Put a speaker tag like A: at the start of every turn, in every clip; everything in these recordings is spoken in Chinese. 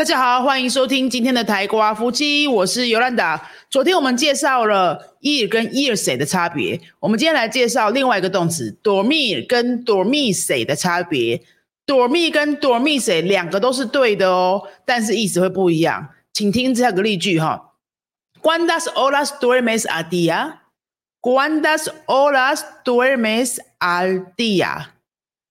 A: 大家好，欢迎收听今天的台瓜夫妻，我是尤兰达。昨天我们介绍了 ear 跟 earsay 的差别，我们今天来介绍另外一个动词 dormir 跟 dormisay 的差别。dormir 跟 dormisay 两个都是对的哦，但是意思会不一样。请听这个例句哈：Cuántas horas duermes al día？Cuántas horas duermes al día？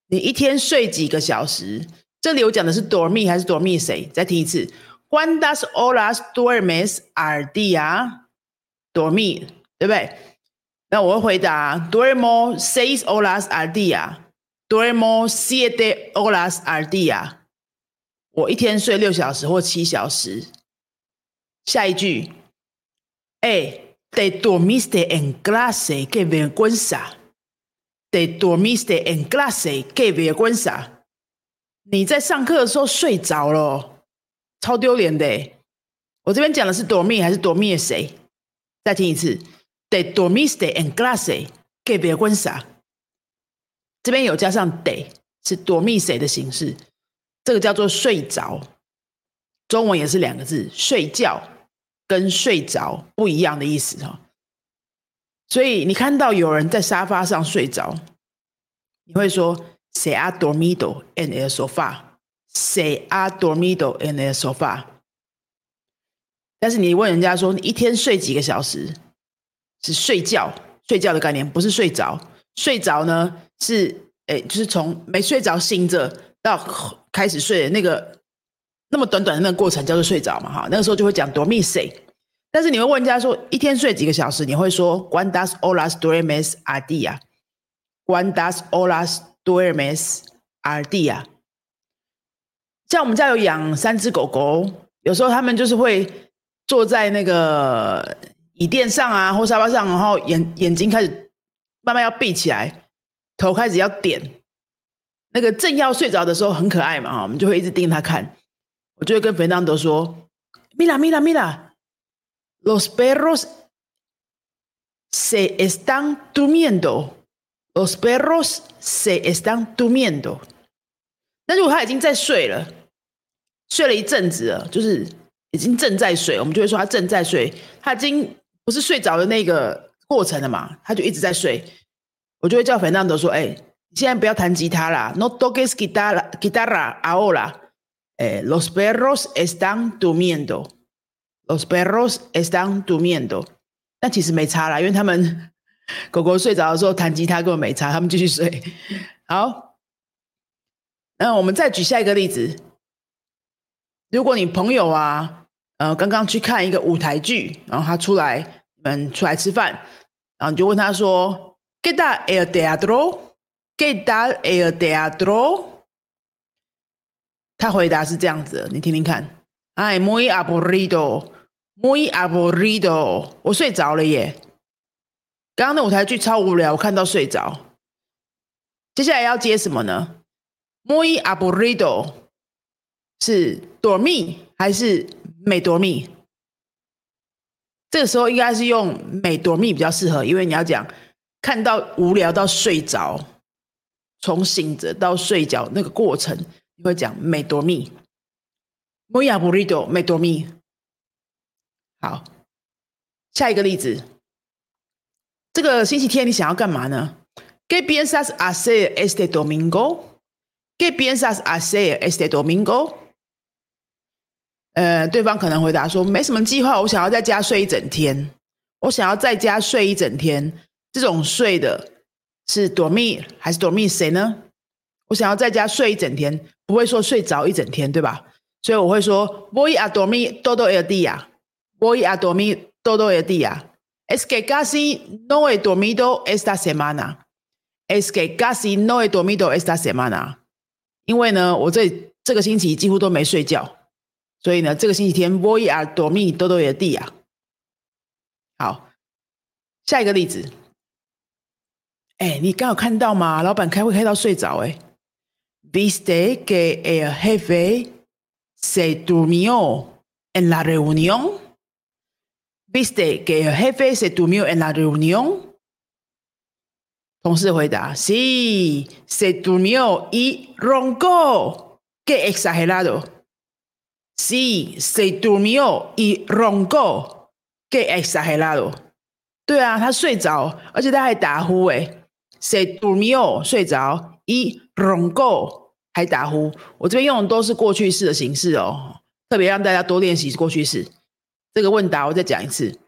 A: 你一天睡几个小时？这里我讲的是 dormir 还是 dormisay？再听一次：Cuántas horas duermes al día？dormir，对不对？那我会回答：Duermo seis horas al día，duermo siete horas al día。我一天睡六小时或七小时。下一句，哎，te dormiste en clase，qué vergüenza！te dormiste en clase，qué vergüenza！你在上课的时候睡着了，超丢脸的。我这边讲的是 dormi 还是 dormi 谁？再听一次，te dormiste en clase，qué vergüenza！这边有加上 de，是 dormi 谁的形式，这个叫做睡着。中文也是两个字，睡觉。跟睡着不一样的意思哈，所以你看到有人在沙发上睡着，你会说 “Se ha dormido en el sofá”，“Se ha dormido en el sofá”。但是你问人家说你一天睡几个小时，是睡觉睡觉的概念，不是睡着。睡着呢是诶，就是从没睡着醒着到开始睡的那个。那么短短的那个过程叫做睡着嘛，哈，那个时候就会讲 dormir。但是你会问人家说一天睡几个小时，你会说 cuántas horas duermes a día？cuántas horas duermes al día？像我们家有养三只狗狗，有时候他们就是会坐在那个椅垫上啊，或沙发上，然后眼眼睛开始慢慢要闭起来，头开始要点，那个正要睡着的时候很可爱嘛，我们就会一直盯着它看。我就会跟 Fernando 说：“Mira, mira, mira, los perros se están durmiendo. Los perros se están durmiendo。那如果他已经在睡了，睡了一阵子了，就是已经正在睡，我们就会说他正在睡。他已经不是睡着的那个过程了嘛，他就一直在睡。我就会叫 Fernando 说：‘哎，你现在不要弹吉他啦，no toques guitarra, guitarra ahora。’” Los perros están durmiendo. Los perros están durmiendo. 但其实没差啦，因为他们狗狗睡着的时候弹吉他根本没差，他们继续睡。好，那我们再举下一个例子。如果你朋友啊，呃，刚刚去看一个舞台剧，然后他出来，你们出来吃饭，然后你就问他说：“¿Qué tal el teatro? ¿Qué tal el teatro?” 他回答是这样子，你听听看。哎，muy aburrido，muy aburrido，我睡着了耶。刚刚那舞台剧超无聊，我看到睡着。接下来要接什么呢？muy aburrido 是 dormi 还是 me dormi？这个时候应该是用 me dormi 比较适合，因为你要讲看到无聊到睡着，从醒着到睡着那个过程。你会讲 me dormi，muy aburrido，me dormi。好，下一个例子，这个星期天你想要干嘛呢？¿Qué piensas hacer este domingo？¿Qué piensas hacer este domingo？呃，对方可能回答说没什么计划，我想要在家睡一整天。我想要在家睡一整天，这种睡的是 dormi 还是 dormi 谁呢？我想要在家睡一整天。不会说睡着一整天，对吧？所以我会说 Voy a dormir todo el día. Voy a dormir todo el día. Es que casi no he dormido esta semana. Es que casi no he dormido esta semana. 因为呢，我这这个星期几乎都没睡觉，所以呢，这个星期天 Voy a dormir todo el día. 好，下一个例子。哎，你刚好看到吗？老板开会开到睡着，哎。¿Viste que el jefe se durmió en la reunión? ¿Viste que el jefe se durmió en la reunión? 同事回答 sí, se durmió y roncó. ¡Qué exagerado! Sí, se durmió y roncó. Qué exagerado. 对啊，他睡着，而且他还打呼诶。Se durmió 睡着，y roncó 还打呼。我这边用的都是过去式的形式哦，特别让大家多练习过去式。这个问答我再讲一次。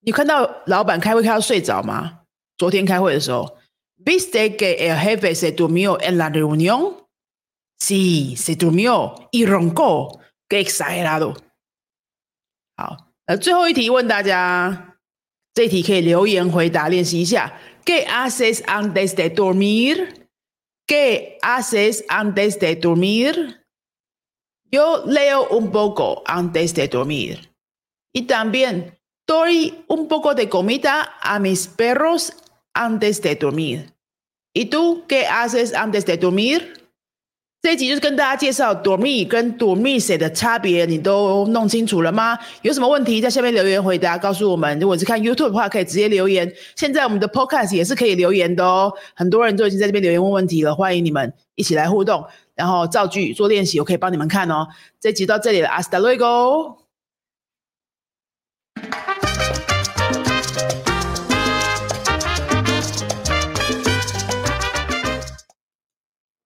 A: 你看到老板开会开到睡着吗？昨天开会的时候，¿Viste que el jefe se durmió en la reunión? Sí, se durmió y roncó. Qué exagerado. 好，那，最后一题问大家，这一题可以留言回答练习一下。¿Qué haces antes de dormir? ¿Qué haces antes de dormir? Yo leo un poco antes de dormir. 一单边 do re mi bogo dei gomida a mis perros antes de domi antes de domi 这一集就是跟大家介绍 domi 跟 domi s 的差别你都弄清楚了吗？有什么问题在下面留言回答告诉我们。如果是看 youtube 的话可以直接留言。现在我们的 podcast 也是可以留言的哦。很多人都已经在这边留言问问题了欢迎你们一起来互动然后造句做练习我可以帮你们看哦。这集到这里了 asteroido